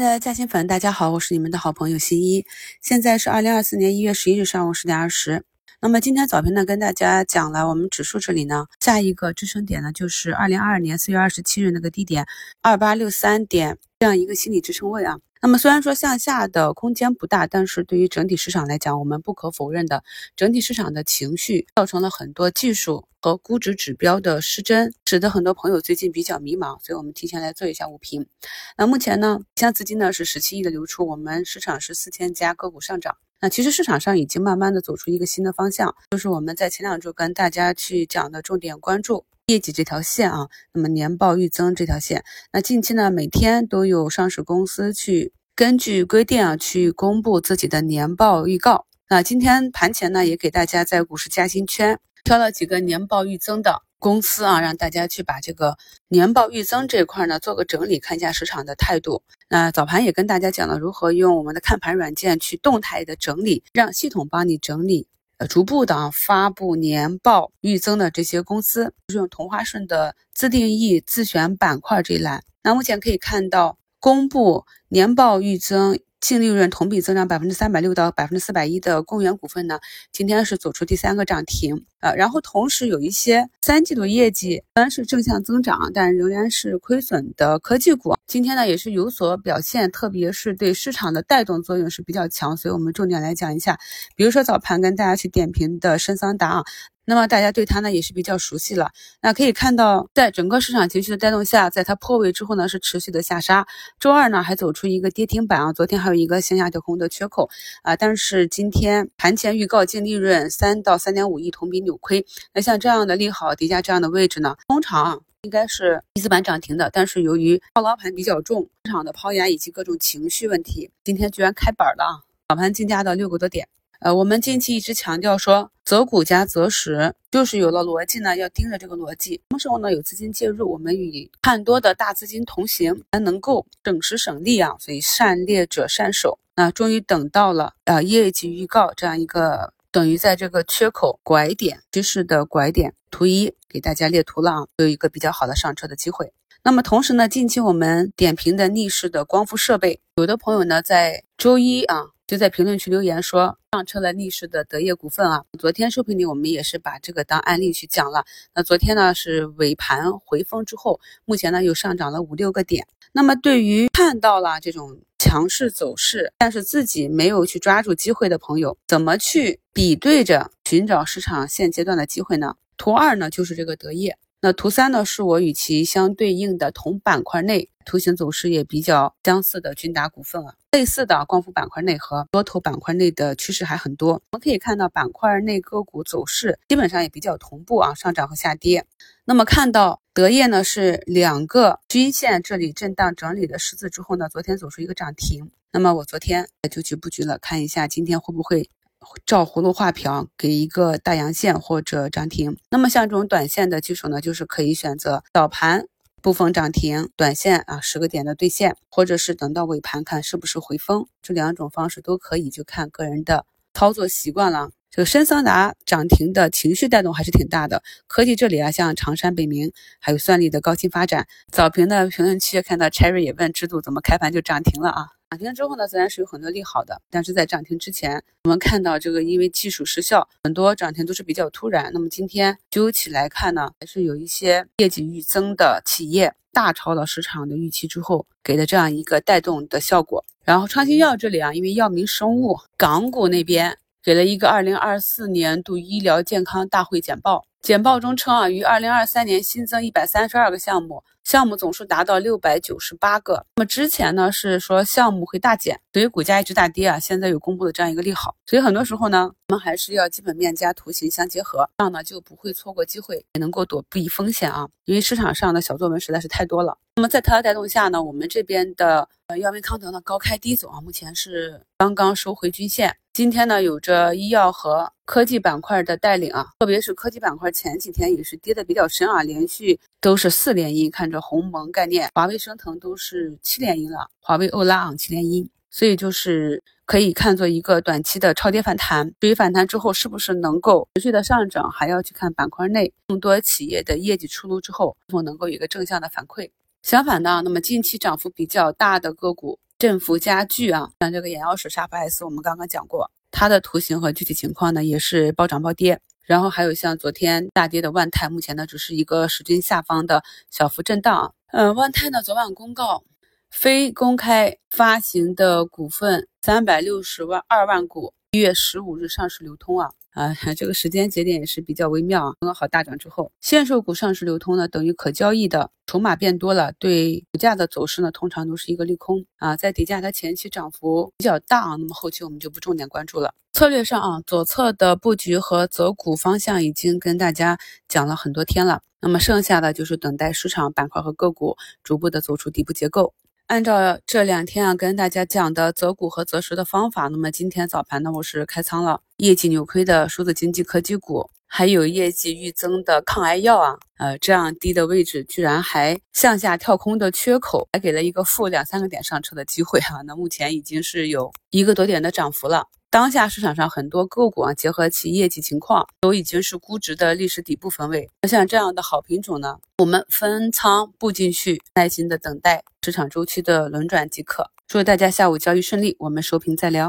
的嘉兴粉，大家好，我是你们的好朋友新一。现在是二零二四年一月十一日上午十点二十。那么今天早评呢，跟大家讲了我们指数这里呢，下一个支撑点呢，就是二零二二年四月二十七日那个低点二八六三点这样一个心理支撑位啊。那么虽然说向下的空间不大，但是对于整体市场来讲，我们不可否认的，整体市场的情绪造成了很多技术和估值指标的失真，使得很多朋友最近比较迷茫，所以我们提前来做一下午评。那目前呢，像资金呢是十七亿的流出，我们市场是四千家个股上涨。那其实市场上已经慢慢的走出一个新的方向，就是我们在前两周跟大家去讲的重点关注。业绩这条线啊，那么年报预增这条线，那近期呢，每天都有上市公司去根据规定啊，去公布自己的年报预告。那今天盘前呢，也给大家在股市嘉兴圈挑了几个年报预增的公司啊，让大家去把这个年报预增这块呢做个整理，看一下市场的态度。那早盘也跟大家讲了如何用我们的看盘软件去动态的整理，让系统帮你整理。逐步的发布年报预增的这些公司，是用同花顺的自定义自选板块这一栏。那目前可以看到，公布年报预增。净利润同比增长百分之三百六到百分之四百一的公园股份呢，今天是走出第三个涨停呃，然后同时有一些三季度业绩虽然是正向增长，但仍然是亏损的科技股，今天呢也是有所表现，特别是对市场的带动作用是比较强，所以我们重点来讲一下，比如说早盘跟大家去点评的深桑达啊。那么大家对它呢也是比较熟悉了。那可以看到，在整个市场情绪的带动下，在它破位之后呢，是持续的下杀。周二呢还走出一个跌停板啊，昨天还有一个向下跳空的缺口啊。但是今天盘前预告净利润三到三点五亿，同比扭亏。那像这样的利好叠加这样的位置呢，通常应该是一字板涨停的。但是由于套牢盘比较重，市场的抛压以及各种情绪问题，今天居然开板了啊！早盘竞价到六个多点。呃，我们近期一直强调说，择股加择时，就是有了逻辑呢，要盯着这个逻辑。什么时候呢？有资金介入，我们与看多的大资金同行，才能够省时省力啊。所以善猎者善守。那终于等到了呃业绩预告这样一个等于在这个缺口拐点趋势的拐点，图一给大家列图了啊，有一个比较好的上车的机会。那么同时呢，近期我们点评的逆势的光伏设备，有的朋友呢在周一啊。就在评论区留言说上车了逆势的德业股份啊，昨天收评里我们也是把这个当案例去讲了。那昨天呢是尾盘回风之后，目前呢又上涨了五六个点。那么对于看到了这种强势走势，但是自己没有去抓住机会的朋友，怎么去比对着寻找市场现阶段的机会呢？图二呢就是这个德业。那图三呢，是我与其相对应的同板块内图形走势也比较相似的君达股份啊，类似的光伏板块内和多头板块内的趋势还很多。我们可以看到板块内个股走势基本上也比较同步啊，上涨和下跌。那么看到德业呢是两个均线这里震荡整理的十字之后呢，昨天走出一个涨停。那么我昨天就去布局了，看一下今天会不会。照葫芦画瓢，给一个大阳线或者涨停。那么像这种短线的技术呢，就是可以选择早盘部分涨停，短线啊十个点的兑现，或者是等到尾盘看是不是回风，这两种方式都可以，就看个人的操作习惯了。这个深桑达涨停的情绪带动还是挺大的。科技这里啊，像长山、北明，还有算力的高新发展，早评的评论区看到 Cherry 也问制度怎么开盘就涨停了啊？涨停之后呢，自然是有很多利好的，但是在涨停之前，我们看到这个因为技术失效，很多涨停都是比较突然。那么今天究起来看呢，还是有一些业绩预增的企业大超了市场的预期之后，给的这样一个带动的效果。然后创新药这里啊，因为药明生物港股那边给了一个二零二四年度医疗健康大会简报，简报中称啊，于二零二三年新增一百三十二个项目。项目总数达到六百九十八个。那么之前呢是说项目会大减，所以股价一直大跌啊。现在有公布的这样一个利好，所以很多时候呢，我们还是要基本面加图形相结合，这样呢就不会错过机会，也能够躲避风险啊。因为市场上的小作文实在是太多了。那么在它的带动下呢，我们这边的呃药明康德呢高开低走啊，目前是刚刚收回均线。今天呢，有着医药和科技板块的带领啊，特别是科技板块前几天也是跌的比较深啊，连续都是四连阴，看着鸿蒙概念、华为升腾都是七连阴了，华为欧拉昂七连阴，所以就是可以看作一个短期的超跌反弹。至于反弹之后是不是能够持续的上涨，还要去看板块内更多企业的业绩出炉之后，是否能够有一个正向的反馈。相反呢，那么近期涨幅比较大的个股。振幅加剧啊，像这个眼药水沙普 S，我们刚刚讲过，它的图形和具体情况呢也是暴涨暴跌。然后还有像昨天大跌的万泰，目前呢只是一个时均下方的小幅震荡。嗯，万泰呢昨晚公告，非公开发行的股份三百六十万二万股，一月十五日上市流通啊。啊，这个时间节点也是比较微妙啊。刚刚好大涨之后，限售股上市流通呢，等于可交易的筹码变多了，对股价的走势呢，通常都是一个利空啊。在底价它前期涨幅比较大啊，那么后期我们就不重点关注了。策略上啊，左侧的布局和择股方向已经跟大家讲了很多天了，那么剩下的就是等待市场板块和个股逐步的走出底部结构。按照这两天啊跟大家讲的择股和择时的方法，那么今天早盘呢我是开仓了业绩扭亏的数字经济科技股，还有业绩预增的抗癌药啊，呃这样低的位置居然还向下跳空的缺口，还给了一个负两三个点上车的机会哈，那目前已经是有一个多点的涨幅了。当下市场上很多个股啊，结合其业绩情况，都已经是估值的历史底部分位。那像这样的好品种呢，我们分仓布进去，耐心的等待市场周期的轮转即可。祝大家下午交易顺利，我们收评再聊。